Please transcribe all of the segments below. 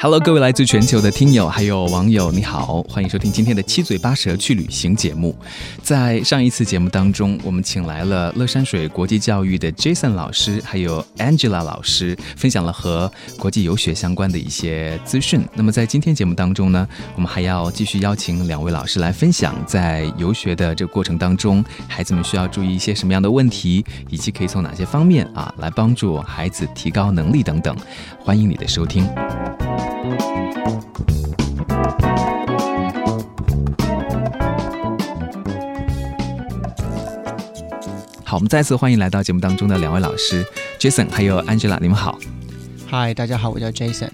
Hello，各位来自全球的听友还有网友，你好，欢迎收听今天的七嘴八舌去旅行节目。在上一次节目当中，我们请来了乐山水国际教育的 Jason 老师，还有 Angela 老师，分享了和国际游学相关的一些资讯。那么在今天节目当中呢，我们还要继续邀请两位老师来分享在游学的这个过程当中，孩子们需要注意一些什么样的问题，以及可以从哪些方面啊来帮助孩子提高能力等等。欢迎你的收听。好，我们再次欢迎来到节目当中的两位老师，Jason 还有 Angela，你们好。嗨，大家好，我叫 Jason。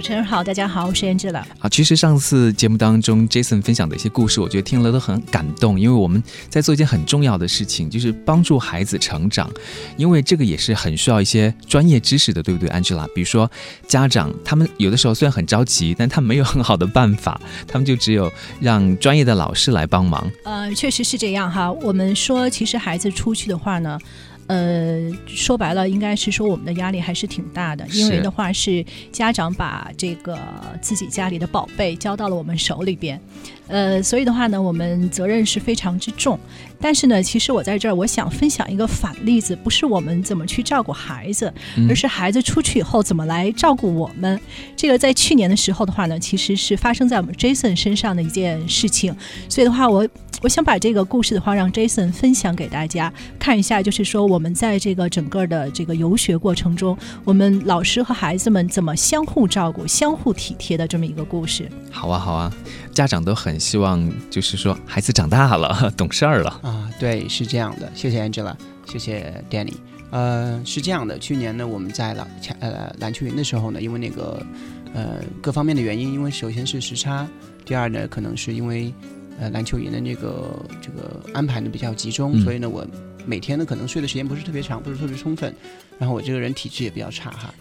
主持人好，大家好，我是 Angela。啊，其实上次节目当中，Jason 分享的一些故事，我觉得听了都很感动，因为我们在做一件很重要的事情，就是帮助孩子成长，因为这个也是很需要一些专业知识的，对不对，Angela？比如说家长，他们有的时候虽然很着急，但他们没有很好的办法，他们就只有让专业的老师来帮忙。呃，确实是这样哈。我们说，其实孩子出去的话呢。呃，说白了，应该是说我们的压力还是挺大的，因为的话是家长把这个自己家里的宝贝交到了我们手里边，呃，所以的话呢，我们责任是非常之重。但是呢，其实我在这儿，我想分享一个反例子，不是我们怎么去照顾孩子，而是孩子出去以后怎么来照顾我们。这个在去年的时候的话呢，其实是发生在我们 Jason 身上的一件事情，所以的话我。我想把这个故事的话，让 Jason 分享给大家看一下，就是说我们在这个整个的这个游学过程中，我们老师和孩子们怎么相互照顾、相互体贴的这么一个故事。好啊，好啊，家长都很希望，就是说孩子长大了、懂事儿了啊。对，是这样的。谢谢 Angela，谢谢 Danny。呃，是这样的，去年呢，我们在篮呃篮球营的时候呢，因为那个呃各方面的原因，因为首先是时差，第二呢，可能是因为。呃，篮球营的那个这个安排呢比较集中，所以呢，我每天呢可能睡的时间不是特别长，不是特别充分，然后我这个人体质也比较差哈。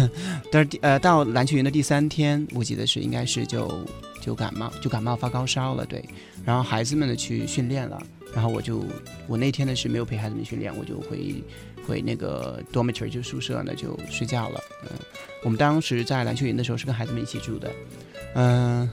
但是呃，到篮球营的第三天，我记得是应该是就就感冒，就感冒发高烧了，对。然后孩子们呢去训练了，然后我就我那天呢是没有陪孩子们训练，我就回回那个 dormitory 就宿舍呢就睡觉了。嗯，我们当时在篮球营的时候是跟孩子们一起住的，嗯。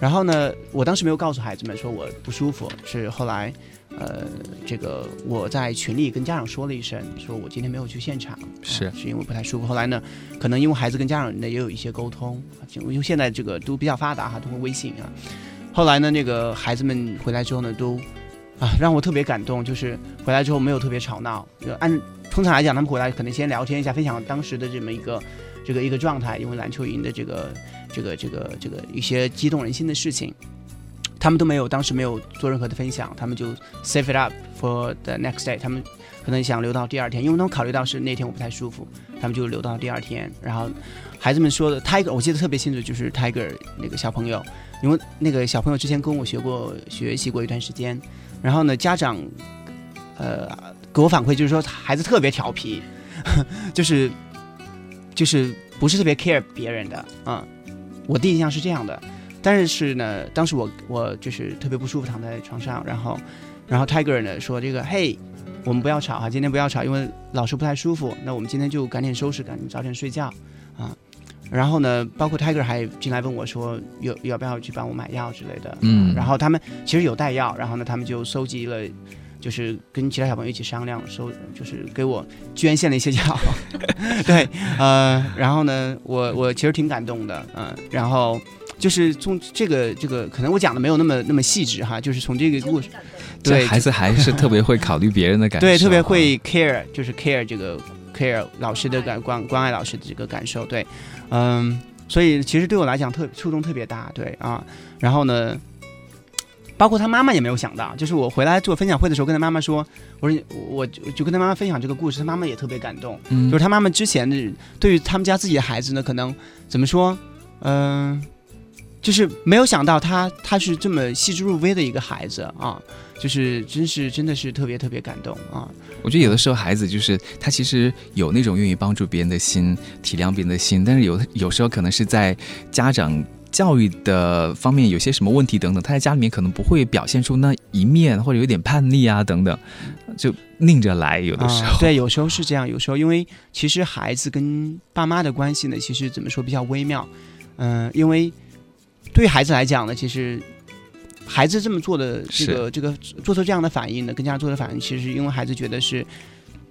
然后呢，我当时没有告诉孩子们说我不舒服，是后来，呃，这个我在群里跟家长说了一声，说我今天没有去现场，是是因为不太舒服。后来呢，可能因为孩子跟家长呢也有一些沟通，因为现在这个都比较发达哈，通过微信啊。后来呢，那个孩子们回来之后呢，都啊让我特别感动，就是回来之后没有特别吵闹，就按通常来讲，他们回来可能先聊天一下，分享当时的这么一个。这个一个状态，因为篮球营的这个这个这个这个一些激动人心的事情，他们都没有，当时没有做任何的分享，他们就 save it up for the next day，他们可能想留到第二天，因为他们考虑到是那天我不太舒服，他们就留到第二天。然后孩子们说的 Tiger，我记得特别清楚，就是 Tiger 那个小朋友，因为那个小朋友之前跟我学过学习过一段时间，然后呢家长呃给我反馈就是说孩子特别调皮，就是。就是不是特别 care 别人的，嗯，我第一印象是这样的，但是是呢，当时我我就是特别不舒服，躺在床上，然后，然后 Tiger 呢说这个，嘿，我们不要吵哈，今天不要吵，因为老师不太舒服，那我们今天就赶紧收拾，赶紧早点睡觉，啊，然后呢，包括 Tiger 还进来问我说，有要不要去帮我买药之类的，嗯，然后他们其实有带药，然后呢，他们就搜集了。就是跟其他小朋友一起商量，收就是给我捐献了一些药，对，呃，然后呢，我我其实挺感动的，嗯，然后就是从这个这个，可能我讲的没有那么那么细致哈，就是从这个故事，对，孩子还是特别会考虑别人的感受，对，特别会 care，就是 care 这个 care 老师的感关关爱老师的这个感受，对，嗯，所以其实对我来讲特触动特别大，对啊，然后呢。包括他妈妈也没有想到，就是我回来做分享会的时候，跟他妈妈说，我说我就跟他妈妈分享这个故事，他妈妈也特别感动。嗯，就是他妈妈之前的对于他们家自己的孩子呢，可能怎么说，嗯，就是没有想到他他是这么细致入微的一个孩子啊，就是真是真的是特别特别感动啊。我觉得有的时候孩子就是他其实有那种愿意帮助别人的心、体谅别人的心，但是有有时候可能是在家长教育的方面有些什么问题等等，他在家里面可能不会表现出那一面，或者有点叛逆啊等等，就拧着来。有的时候，对，有时候是这样，有时候因为其实孩子跟爸妈的关系呢，其实怎么说比较微妙，嗯，因为对于孩子来讲呢，其实孩子这么做的这个这个做出这样的反应呢，跟家长做的反应，其实因为孩子觉得是。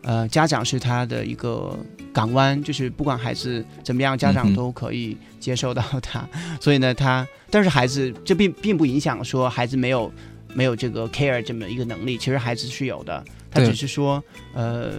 呃，家长是他的一个港湾，就是不管孩子怎么样，家长都可以接受到他。所以呢，他但是孩子这并并不影响说孩子没有没有这个 care 这么一个能力，其实孩子是有的，他只是说呃。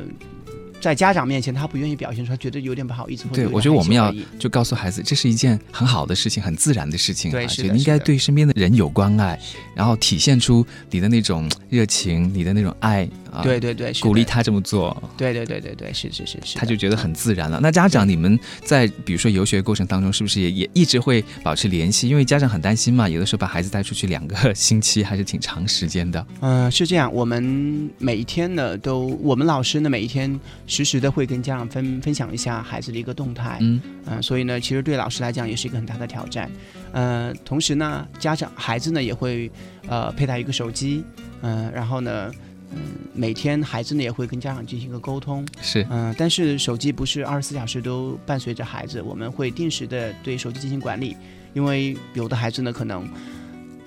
在家长面前，他不愿意表现出，来觉得有点不好意思。对，我觉得我们要就告诉孩子，这是一件很好的事情，很自然的事情。对，是应该对身边的人有关爱，然后体现出你的那种热情，你的那种爱啊。对对对，鼓励他这么做。对对对对对，是是是是。他就觉得很自然了。那家长，你们在比如说游学过程当中，是不是也也一直会保持联系？因为家长很担心嘛，有的时候把孩子带出去两个 星期还是挺长时间的。嗯，是这样。我们每一天呢，都我们老师呢，每一天。实时的会跟家长分分享一下孩子的一个动态，嗯，嗯，所以呢，其实对老师来讲也是一个很大的挑战，呃，同时呢，家长孩子呢也会呃佩戴一个手机，嗯，然后呢，嗯，每天孩子呢也会跟家长进行一个沟通，是，嗯，但是手机不是二十四小时都伴随着孩子，我们会定时的对手机进行管理，因为有的孩子呢可能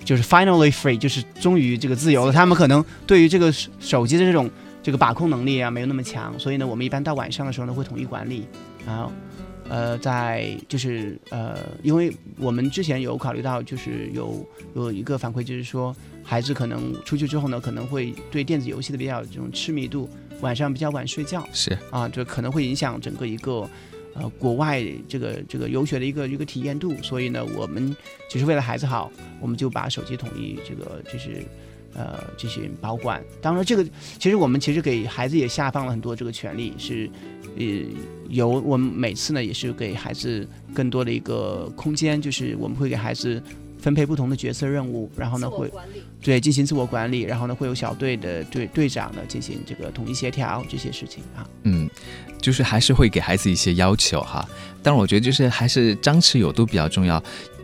就是 finally free，就是终于这个自由了，他们可能对于这个手机的这种。这个把控能力啊没有那么强，所以呢，我们一般到晚上的时候呢会统一管理，然后，呃，在就是呃，因为我们之前有考虑到，就是有有一个反馈，就是说孩子可能出去之后呢，可能会对电子游戏的比较这种痴迷度，晚上比较晚睡觉，是啊，就可能会影响整个一个呃国外这个这个游学的一个一个体验度，所以呢，我们只是为了孩子好，我们就把手机统一这个就是。呃，进行保管。当然，这个其实我们其实给孩子也下放了很多这个权利，是呃，有我们每次呢也是给孩子更多的一个空间，就是我们会给孩子分配不同的角色任务，然后呢会对进行自我管理，然后呢会有小队的队队长呢进行这个统一协调这些事情啊。嗯，就是还是会给孩子一些要求哈。但是我觉得就是还是张弛有度比较重要。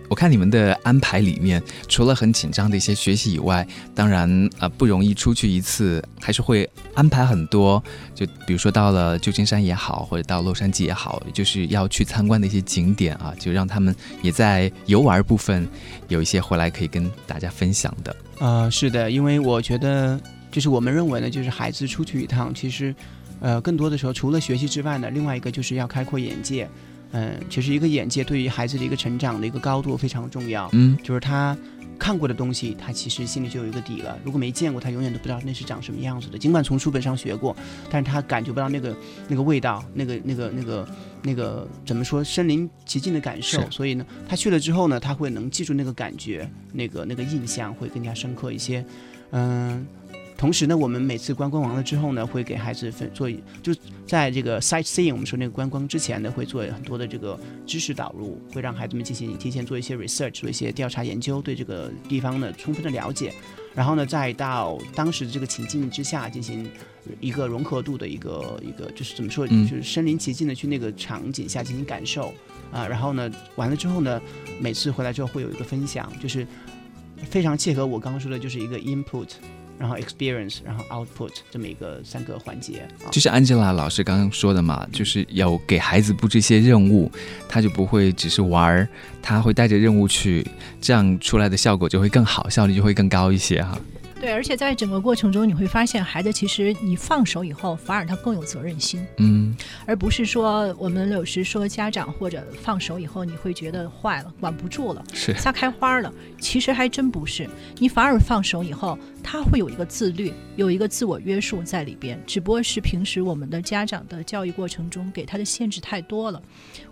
我看你们的安排里面，除了很紧张的一些学习以外，当然呃不容易出去一次，还是会安排很多。就比如说到了旧金山也好，或者到洛杉矶也好，就是要去参观的一些景点啊，就让他们也在游玩部分有一些回来可以跟大家分享的。啊，是的，因为我觉得就是我们认为呢，就是孩子出去一趟，其实呃更多的时候除了学习之外呢，另外一个就是要开阔眼界。嗯，其实一个眼界对于孩子的一个成长的一个高度非常重要。嗯，就是他看过的东西，他其实心里就有一个底了。如果没见过，他永远都不知道那是长什么样子的。尽管从书本上学过，但是他感觉不到那个那个味道，那个那个那个那个怎么说身临其境的感受。所以呢，他去了之后呢，他会能记住那个感觉，那个那个印象会更加深刻一些。嗯。同时呢，我们每次观光完了之后呢，会给孩子分做，就在这个 sightseeing 我们说那个观光之前呢，会做很多的这个知识导入，会让孩子们进行提前做一些 research，做一些调查研究，对这个地方呢充分的了解，然后呢，再到当时的这个情境之下进行一个融合度的一个一个，就是怎么说，就是身临其境的去那个场景下进行感受啊，然后呢，完了之后呢，每次回来之后会有一个分享，就是非常契合我刚刚说的，就是一个 input。然后 experience，然后 output 这么一个三个环节，就是 Angela 老师刚刚说的嘛，就是有给孩子布置一些任务，他就不会只是玩儿，他会带着任务去，这样出来的效果就会更好，效率就会更高一些哈。对，而且在整个过程中，你会发现孩子其实你放手以后，反而他更有责任心，嗯，而不是说我们有时说家长或者放手以后，你会觉得坏了，管不住了，是撒开花了，其实还真不是，你反而放手以后。他会有一个自律，有一个自我约束在里边。只不过是平时我们的家长的教育过程中给他的限制太多了。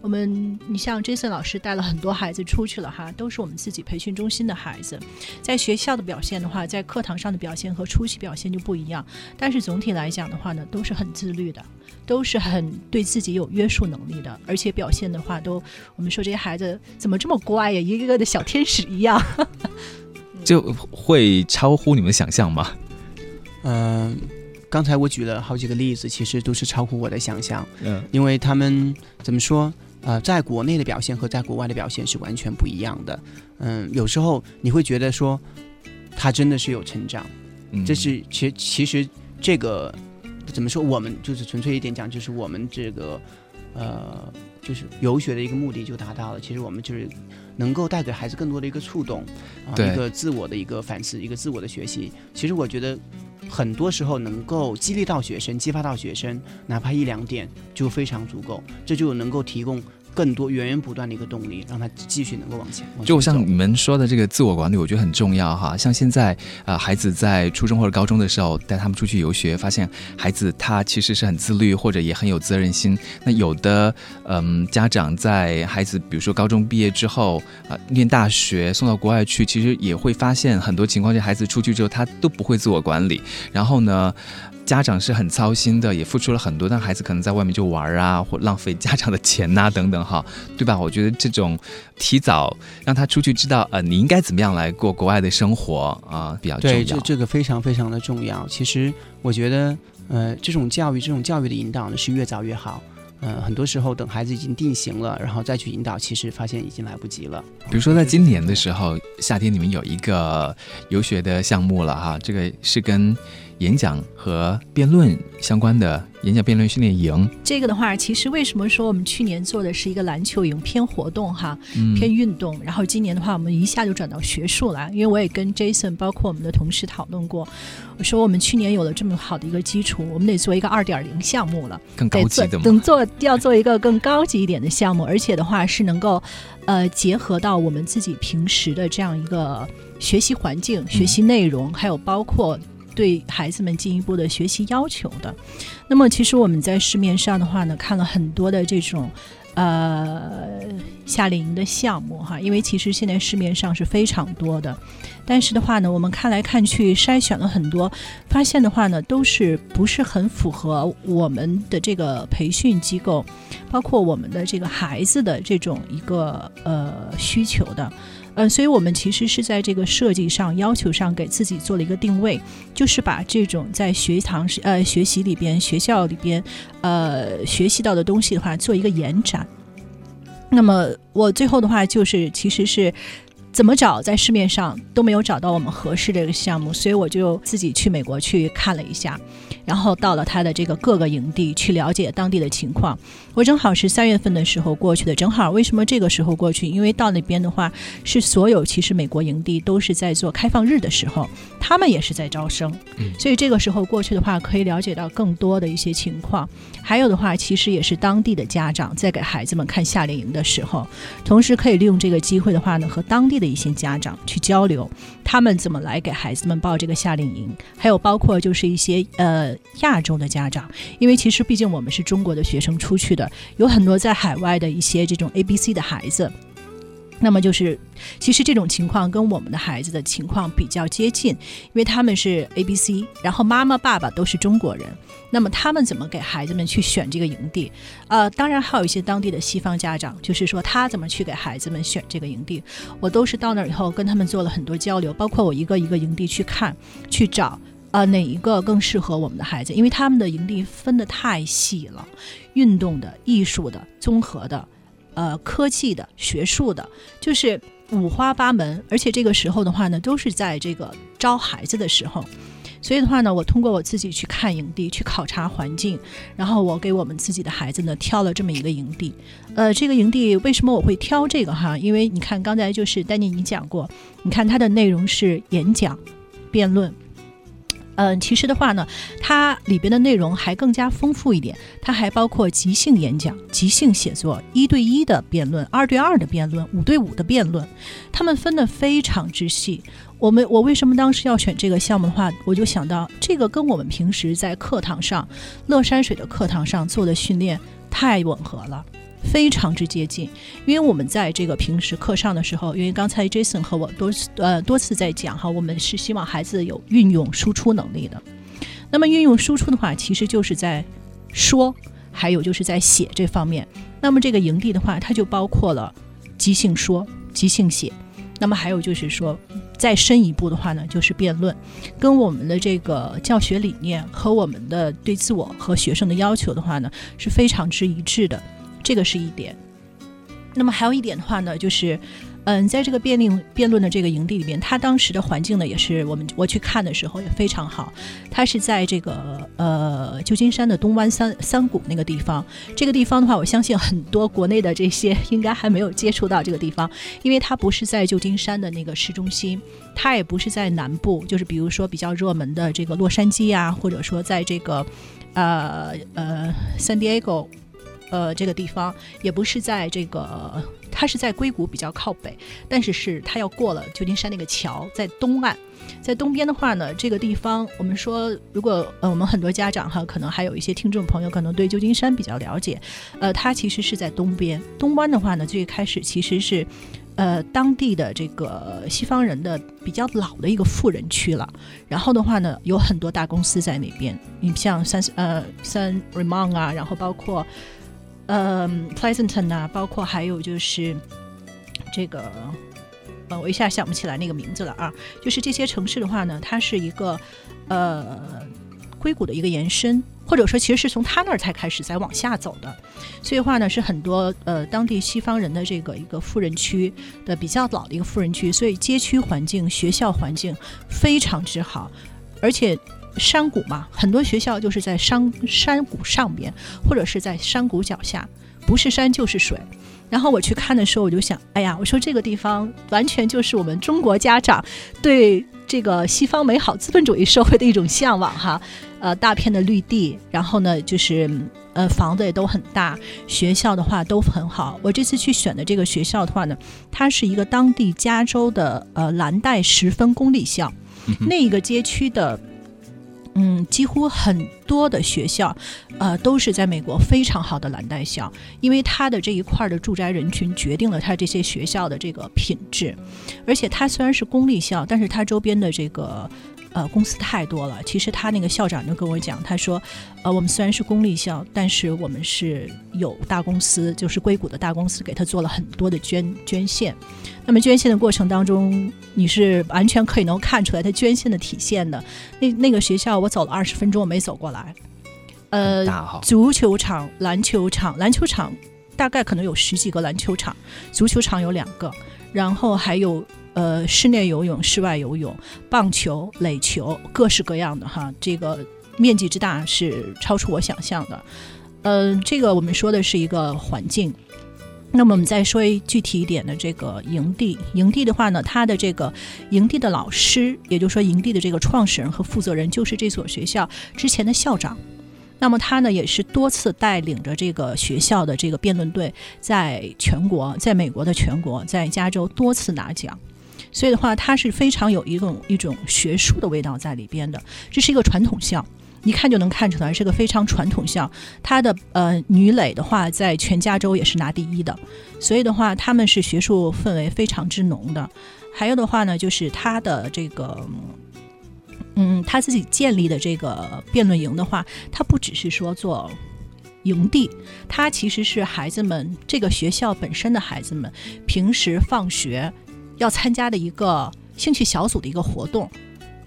我们，你像 Jason 老师带了很多孩子出去了哈，都是我们自己培训中心的孩子，在学校的表现的话，在课堂上的表现和出去表现就不一样。但是总体来讲的话呢，都是很自律的，都是很对自己有约束能力的，而且表现的话都，我们说这些孩子怎么这么乖呀，一个个的小天使一样。就会超乎你们想象吗？嗯，刚才我举了好几个例子，其实都是超乎我的想象。嗯，因为他们怎么说？呃，在国内的表现和在国外的表现是完全不一样的。嗯，有时候你会觉得说，他真的是有成长。嗯，这是其其实这个怎么说？我们就是纯粹一点讲，就是我们这个呃，就是游学的一个目的就达到了。其实我们就是。能够带给孩子更多的一个触动，啊，一个自我的一个反思，一个自我的学习。其实我觉得，很多时候能够激励到学生，激发到学生，哪怕一两点就非常足够，这就能够提供。更多源源不断的一个动力，让他继续能够往前。就像你们说的这个自我管理，我觉得很重要哈。像现在啊，孩子在初中或者高中的时候，带他们出去游学，发现孩子他其实是很自律，或者也很有责任心。那有的嗯，家长在孩子比如说高中毕业之后啊，念大学送到国外去，其实也会发现很多情况下，孩子出去之后他都不会自我管理。然后呢？家长是很操心的，也付出了很多，但孩子可能在外面就玩啊，或浪费家长的钱呐，等等，哈，对吧？我觉得这种提早让他出去知道，呃，你应该怎么样来过国外的生活啊，比较重要。对，这这个非常非常的重要。其实我觉得，呃，这种教育，这种教育的引导呢，是越早越好。嗯，很多时候等孩子已经定型了，然后再去引导，其实发现已经来不及了。比如说在今年的时候，夏天你们有一个游学的项目了，哈，这个是跟。演讲和辩论相关的演讲辩论训练营，这个的话，其实为什么说我们去年做的是一个篮球营，偏活动哈，偏运动，然后今年的话，我们一下就转到学术了。因为我也跟 Jason 包括我们的同事讨论过，我说我们去年有了这么好的一个基础，我们得做一个二点零项目了，更高级的，等做要做一个更高级一点的项目，而且的话是能够呃结合到我们自己平时的这样一个学习环境、学习内容，还有包括。对孩子们进一步的学习要求的，那么其实我们在市面上的话呢，看了很多的这种呃夏令营的项目哈，因为其实现在市面上是非常多的，但是的话呢，我们看来看去筛选了很多，发现的话呢，都是不是很符合我们的这个培训机构，包括我们的这个孩子的这种一个呃需求的。呃，所以我们其实是在这个设计上、要求上给自己做了一个定位，就是把这种在学堂呃学习里边、学校里边呃学习到的东西的话，做一个延展。那么我最后的话就是，其实是。怎么找，在市面上都没有找到我们合适的这个项目，所以我就自己去美国去看了一下，然后到了他的这个各个营地去了解当地的情况。我正好是三月份的时候过去的，正好为什么这个时候过去？因为到那边的话，是所有其实美国营地都是在做开放日的时候，他们也是在招生，所以这个时候过去的话，可以了解到更多的一些情况。还有的话，其实也是当地的家长在给孩子们看夏令营的时候，同时可以利用这个机会的话呢，和当地的。一些家长去交流，他们怎么来给孩子们报这个夏令营？还有包括就是一些呃亚洲的家长，因为其实毕竟我们是中国的学生出去的，有很多在海外的一些这种 A B C 的孩子。那么就是，其实这种情况跟我们的孩子的情况比较接近，因为他们是 A B C，然后妈妈爸爸都是中国人。那么他们怎么给孩子们去选这个营地？呃，当然还有一些当地的西方家长，就是说他怎么去给孩子们选这个营地，我都是到那儿以后跟他们做了很多交流，包括我一个一个营地去看、去找，呃，哪一个更适合我们的孩子？因为他们的营地分的太细了，运动的、艺术的、综合的。呃，科技的、学术的，就是五花八门，而且这个时候的话呢，都是在这个招孩子的时候，所以的话呢，我通过我自己去看营地，去考察环境，然后我给我们自己的孩子呢挑了这么一个营地。呃，这个营地为什么我会挑这个哈？因为你看刚才就是丹尼你讲过，你看它的内容是演讲、辩论。嗯，其实的话呢，它里边的内容还更加丰富一点，它还包括即兴演讲、即兴写作、一对一的辩论、二对二的辩论、五对五的辩论，他们分得非常之细。我们我为什么当时要选这个项目的话，我就想到这个跟我们平时在课堂上乐山水的课堂上做的训练太吻合了。非常之接近，因为我们在这个平时课上的时候，因为刚才 Jason 和我多呃多次在讲哈，我们是希望孩子有运用输出能力的。那么运用输出的话，其实就是在说，还有就是在写这方面。那么这个营地的话，它就包括了即兴说、即兴写。那么还有就是说，再深一步的话呢，就是辩论，跟我们的这个教学理念和我们的对自我和学生的要求的话呢，是非常之一致的。这个是一点，那么还有一点的话呢，就是，嗯，在这个辩论辩论的这个营地里面，它当时的环境呢，也是我们我去看的时候也非常好。它是在这个呃旧金山的东湾三三谷那个地方。这个地方的话，我相信很多国内的这些应该还没有接触到这个地方，因为它不是在旧金山的那个市中心，它也不是在南部，就是比如说比较热门的这个洛杉矶啊，或者说在这个呃呃 San Diego。呃，这个地方也不是在这个，它是在硅谷比较靠北，但是是它要过了旧金山那个桥，在东岸，在东边的话呢，这个地方我们说，如果呃我们很多家长哈，可能还有一些听众朋友可能对旧金山比较了解，呃，它其实是在东边，东湾的话呢，最开始其实是呃当地的这个西方人的比较老的一个富人区了，然后的话呢，有很多大公司在那边，你像三呃三 Remon 啊，然后包括。嗯，Pleasanton 啊，包括还有就是这个，呃，我一下想不起来那个名字了啊。就是这些城市的话呢，它是一个呃硅谷的一个延伸，或者说其实是从它那儿才开始在往下走的。所以话呢，是很多呃当地西方人的这个一个富人区的比较老的一个富人区，所以街区环境、学校环境非常之好，而且。山谷嘛，很多学校就是在山山谷上边，或者是在山谷脚下，不是山就是水。然后我去看的时候，我就想，哎呀，我说这个地方完全就是我们中国家长对这个西方美好资本主义社会的一种向往哈。呃，大片的绿地，然后呢，就是呃房子也都很大，学校的话都很好。我这次去选的这个学校的话呢，它是一个当地加州的呃蓝带十分公立校，那一个街区的。嗯，几乎很多的学校，呃，都是在美国非常好的蓝带校，因为它的这一块的住宅人群决定了它这些学校的这个品质，而且它虽然是公立校，但是它周边的这个。呃，公司太多了。其实他那个校长就跟我讲，他说，呃，我们虽然是公立校，但是我们是有大公司，就是硅谷的大公司给他做了很多的捐捐献。那么捐献的过程当中，你是完全可以能看出来他捐献的体现的。那那个学校，我走了二十分钟，我没走过来。呃，足球场、篮球场，篮球场大概可能有十几个篮球场，足球场有两个，然后还有。呃，室内游泳、室外游泳、棒球、垒球，各式各样的哈，这个面积之大是超出我想象的。嗯，这个我们说的是一个环境。那么我们再说具体一点的这个营地，营地的话呢，它的这个营地的老师，也就是说营地的这个创始人和负责人，就是这所学校之前的校长。那么他呢，也是多次带领着这个学校的这个辩论队，在全国，在美国的全国，在加州多次拿奖。所以的话，它是非常有一种一种学术的味道在里边的。这是一个传统校，一看就能看出来是个非常传统校。它的呃女垒的话，在全加州也是拿第一的。所以的话，他们是学术氛围非常之浓的。还有的话呢，就是他的这个，嗯，他自己建立的这个辩论营的话，它不只是说做营地，它其实是孩子们这个学校本身的孩子们平时放学。要参加的一个兴趣小组的一个活动，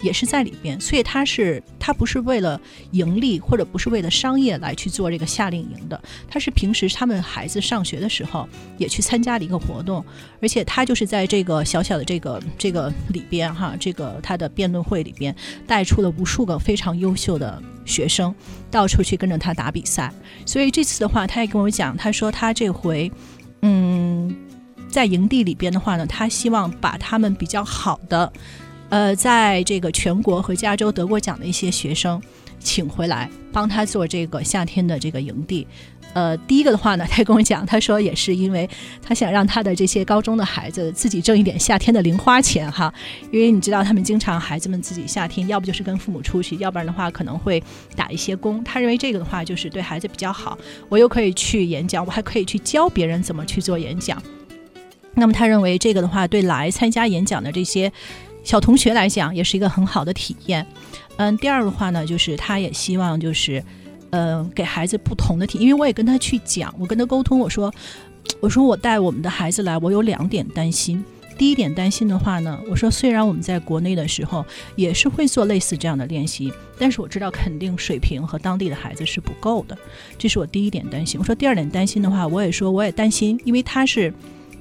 也是在里边，所以他是他不是为了盈利或者不是为了商业来去做这个夏令营的，他是平时他们孩子上学的时候也去参加的一个活动，而且他就是在这个小小的这个这个里边哈，这个他的辩论会里边带出了无数个非常优秀的学生，到处去跟着他打比赛，所以这次的话，他也跟我讲，他说他这回，嗯。在营地里边的话呢，他希望把他们比较好的，呃，在这个全国和加州得过奖的一些学生，请回来帮他做这个夏天的这个营地。呃，第一个的话呢，他跟我讲，他说也是因为他想让他的这些高中的孩子自己挣一点夏天的零花钱哈，因为你知道他们经常孩子们自己夏天要不就是跟父母出去，要不然的话可能会打一些工。他认为这个的话就是对孩子比较好，我又可以去演讲，我还可以去教别人怎么去做演讲。那么他认为这个的话对来参加演讲的这些小同学来讲也是一个很好的体验。嗯，第二个话呢，就是他也希望就是。嗯，给孩子不同的体，因为我也跟他去讲，我跟他沟通，我说，我说我带我们的孩子来，我有两点担心。第一点担心的话呢，我说虽然我们在国内的时候也是会做类似这样的练习，但是我知道肯定水平和当地的孩子是不够的，这是我第一点担心。我说第二点担心的话，我也说我也担心，因为他是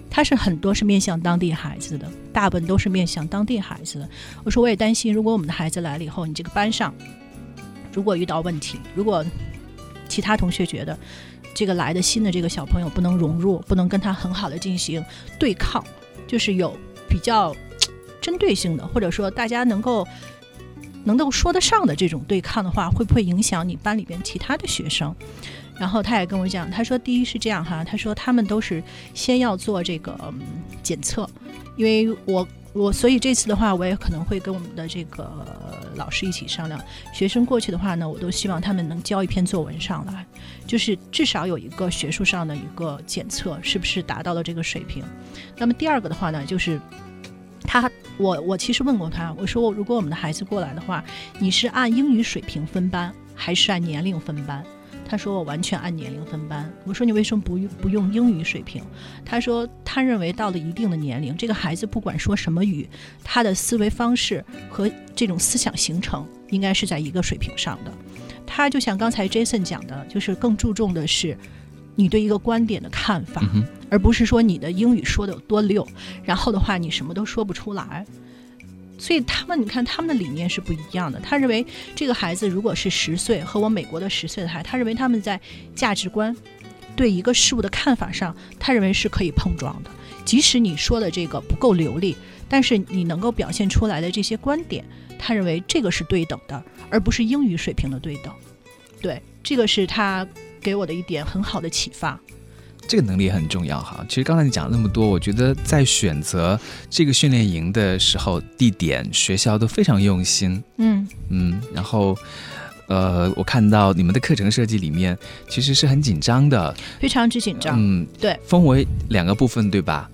他是很多是面向当地孩子的，大部分都是面向当地孩子的。我说我也担心，如果我们的孩子来了以后，你这个班上。如果遇到问题，如果其他同学觉得这个来的新的这个小朋友不能融入，不能跟他很好的进行对抗，就是有比较针对性的，或者说大家能够能够说得上的这种对抗的话，会不会影响你班里边其他的学生？然后他也跟我讲，他说第一是这样哈，他说他们都是先要做这个检测，因为我。我所以这次的话，我也可能会跟我们的这个老师一起商量。学生过去的话呢，我都希望他们能交一篇作文上来，就是至少有一个学术上的一个检测，是不是达到了这个水平。那么第二个的话呢，就是他，我我其实问过他，我说如果我们的孩子过来的话，你是按英语水平分班，还是按年龄分班？他说我完全按年龄分班。我说你为什么不不用英语水平？他说他认为到了一定的年龄，这个孩子不管说什么语，他的思维方式和这种思想形成应该是在一个水平上的。他就像刚才 Jason 讲的，就是更注重的是你对一个观点的看法，而不是说你的英语说的有多溜，然后的话你什么都说不出来。所以他们，你看他们的理念是不一样的。他认为这个孩子如果是十岁，和我美国的十岁的孩，他认为他们在价值观、对一个事物的看法上，他认为是可以碰撞的。即使你说的这个不够流利，但是你能够表现出来的这些观点，他认为这个是对等的，而不是英语水平的对等。对，这个是他给我的一点很好的启发。这个能力很重要哈。其实刚才你讲了那么多，我觉得在选择这个训练营的时候，地点、学校都非常用心。嗯嗯，然后，呃，我看到你们的课程设计里面其实是很紧张的，非常之紧张。嗯，对，分为两个部分，对吧？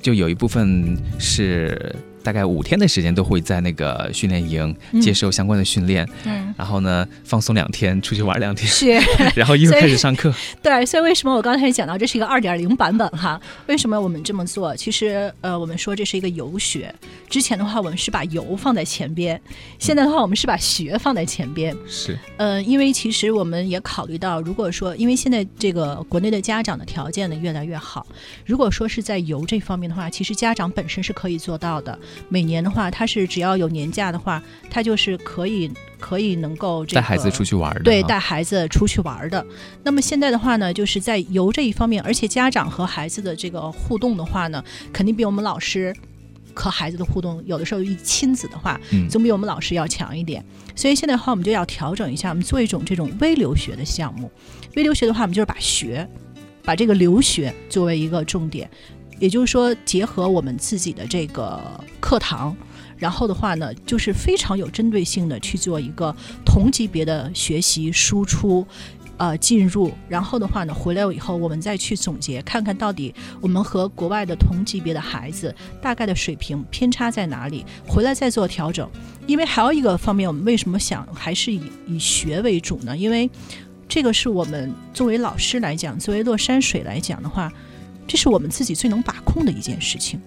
就有一部分是。大概五天的时间都会在那个训练营接受相关的训练，嗯，然后呢放松两天，出去玩两天，是，然后又开始上课。对，所以为什么我刚才讲到这是一个二点零版本哈？为什么我们这么做？其实呃，我们说这是一个游学。之前的话，我们是把游放在前边，现在的话，我们是把学放在前边。是，呃，因为其实我们也考虑到，如果说因为现在这个国内的家长的条件呢越来越好，如果说是在游这方面的话，其实家长本身是可以做到的。每年的话，他是只要有年假的话，他就是可以可以能够带孩子出去玩的。对，带孩子出去玩的。那么现在的话呢，就是在游这一方面，而且家长和孩子的这个互动的话呢，肯定比我们老师和孩子的互动，有的时候一亲子的话，总比我们老师要强一点。所以现在的话，我们就要调整一下，我们做一种这种微留学的项目。微留学的话，我们就是把学，把这个留学作为一个重点。也就是说，结合我们自己的这个课堂，然后的话呢，就是非常有针对性的去做一个同级别的学习输出，呃，进入，然后的话呢，回来以后我们再去总结，看看到底我们和国外的同级别的孩子大概的水平偏差在哪里，回来再做调整。因为还有一个方面，我们为什么想还是以以学为主呢？因为这个是我们作为老师来讲，作为落山水来讲的话。这是我们自己最能把控的一件事情，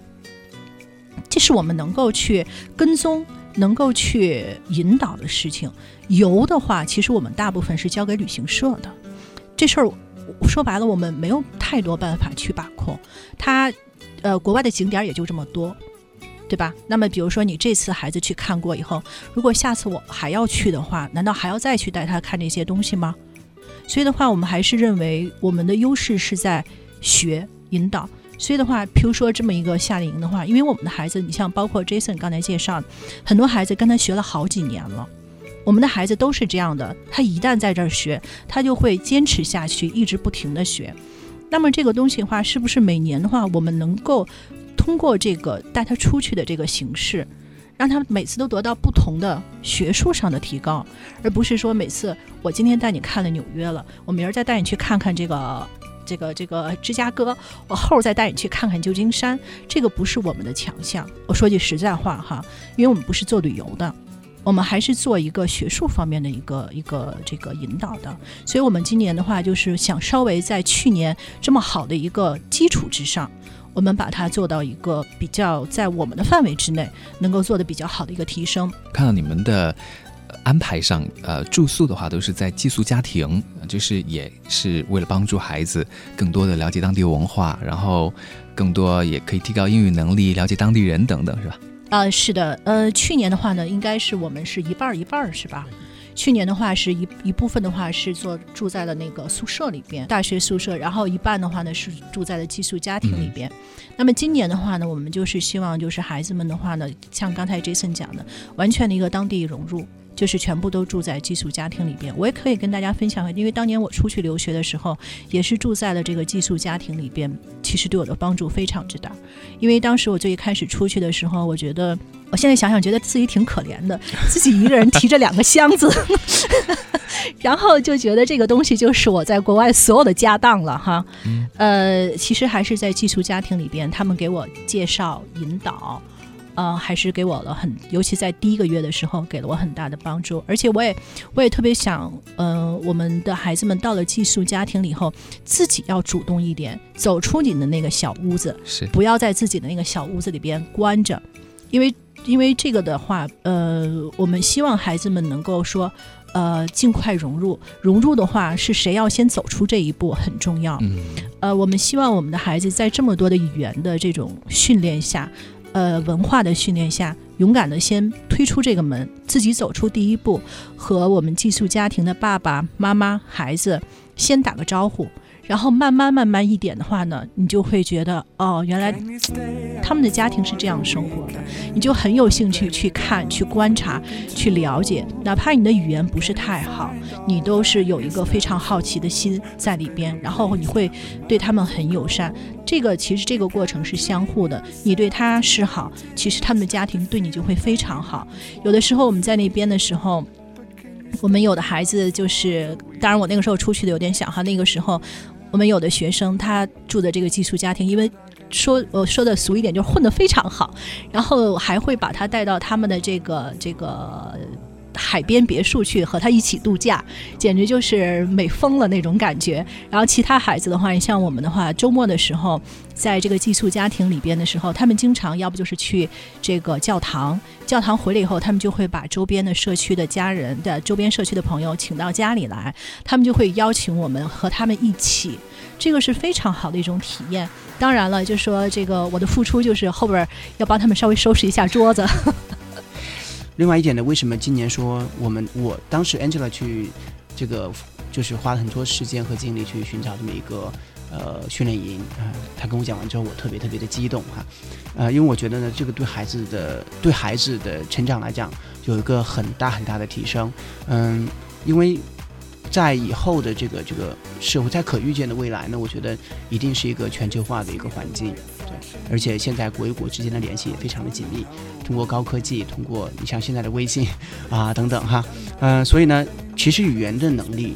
这是我们能够去跟踪、能够去引导的事情。游的话，其实我们大部分是交给旅行社的，这事儿说白了，我们没有太多办法去把控。它，呃，国外的景点也就这么多，对吧？那么，比如说你这次孩子去看过以后，如果下次我还要去的话，难道还要再去带他看这些东西吗？所以的话，我们还是认为我们的优势是在学。引导，所以的话，譬如说这么一个夏令营的话，因为我们的孩子，你像包括 Jason 刚才介绍，很多孩子跟他学了好几年了。我们的孩子都是这样的，他一旦在这儿学，他就会坚持下去，一直不停的学。那么这个东西的话，是不是每年的话，我们能够通过这个带他出去的这个形式，让他每次都得到不同的学术上的提高，而不是说每次我今天带你看了纽约了，我明儿再带你去看看这个这个这个芝加哥，我后儿再带你去看看旧金山，这个不是我们的强项。我说句实在话哈，因为我们不是做旅游的。我们还是做一个学术方面的一个一个这个引导的，所以我们今年的话就是想稍微在去年这么好的一个基础之上，我们把它做到一个比较在我们的范围之内能够做的比较好的一个提升。看到你们的安排上，呃，住宿的话都是在寄宿家庭，就是也是为了帮助孩子更多的了解当地文化，然后更多也可以提高英语能力，了解当地人等等，是吧？啊，是的，呃，去年的话呢，应该是我们是一半儿一半儿，是吧？去年的话是一一部分的话是做住在了那个宿舍里边，大学宿舍，然后一半的话呢是住在了寄宿家庭里边。那么今年的话呢，我们就是希望就是孩子们的话呢，像刚才 Jason 讲的，完全的一个当地融入。就是全部都住在寄宿家庭里边，我也可以跟大家分享，因为当年我出去留学的时候，也是住在了这个寄宿家庭里边，其实对我的帮助非常之大。因为当时我最一开始出去的时候，我觉得，我现在想想觉得自己挺可怜的，自己一个人提着两个箱子，然后就觉得这个东西就是我在国外所有的家当了哈。呃，其实还是在寄宿家庭里边，他们给我介绍引导。呃，还是给我了很，尤其在第一个月的时候，给了我很大的帮助。而且我也，我也特别想，呃，我们的孩子们到了寄宿家庭里以后，自己要主动一点，走出你的那个小屋子，是不要在自己的那个小屋子里边关着，因为，因为这个的话，呃，我们希望孩子们能够说，呃，尽快融入。融入的话，是谁要先走出这一步很重要。嗯，呃，我们希望我们的孩子在这么多的语言的这种训练下。呃，文化的训练下，勇敢的先推出这个门，自己走出第一步，和我们寄宿家庭的爸爸妈妈、孩子先打个招呼。然后慢慢慢慢一点的话呢，你就会觉得哦，原来他们的家庭是这样生活的，你就很有兴趣去看、去观察、去了解。哪怕你的语言不是太好，你都是有一个非常好奇的心在里边，然后你会对他们很友善。这个其实这个过程是相互的，你对他是好，其实他们的家庭对你就会非常好。有的时候我们在那边的时候。我们有的孩子就是，当然我那个时候出去的有点小哈。那个时候，我们有的学生他住的这个寄宿家庭，因为说我说的俗一点，就是混得非常好，然后还会把他带到他们的这个这个。海边别墅去和他一起度假，简直就是美疯了那种感觉。然后其他孩子的话，你像我们的话，周末的时候，在这个寄宿家庭里边的时候，他们经常要不就是去这个教堂，教堂回来以后，他们就会把周边的社区的家人的周边社区的朋友请到家里来，他们就会邀请我们和他们一起，这个是非常好的一种体验。当然了，就说这个我的付出就是后边要帮他们稍微收拾一下桌子。另外一点呢，为什么今年说我们我当时 Angela 去这个就是花了很多时间和精力去寻找这么一个呃训练营啊，他跟我讲完之后，我特别特别的激动哈，呃，因为我觉得呢，这个对孩子的对孩子的成长来讲有一个很大很大的提升，嗯，因为。在以后的这个这个社会，在可预见的未来呢，我觉得一定是一个全球化的一个环境，而且现在国与国之间的联系也非常的紧密，通过高科技，通过你像现在的微信啊等等哈，嗯，所以呢，其实语言的能力，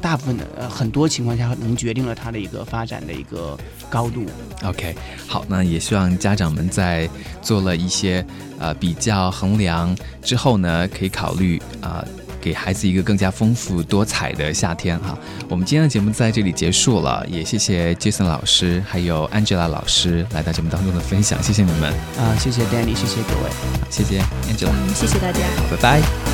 大部分的呃很多情况下能决定了它的一个发展的一个高度。OK，好，那也希望家长们在做了一些呃比较衡量之后呢，可以考虑啊。给孩子一个更加丰富多彩的夏天哈！我们今天的节目在这里结束了，也谢谢 Jason 老师还有 Angela 老师来到节目当中的分享，谢谢你们啊！谢谢 Danny，谢谢各位，谢谢 Angela，谢谢大家，好，拜拜。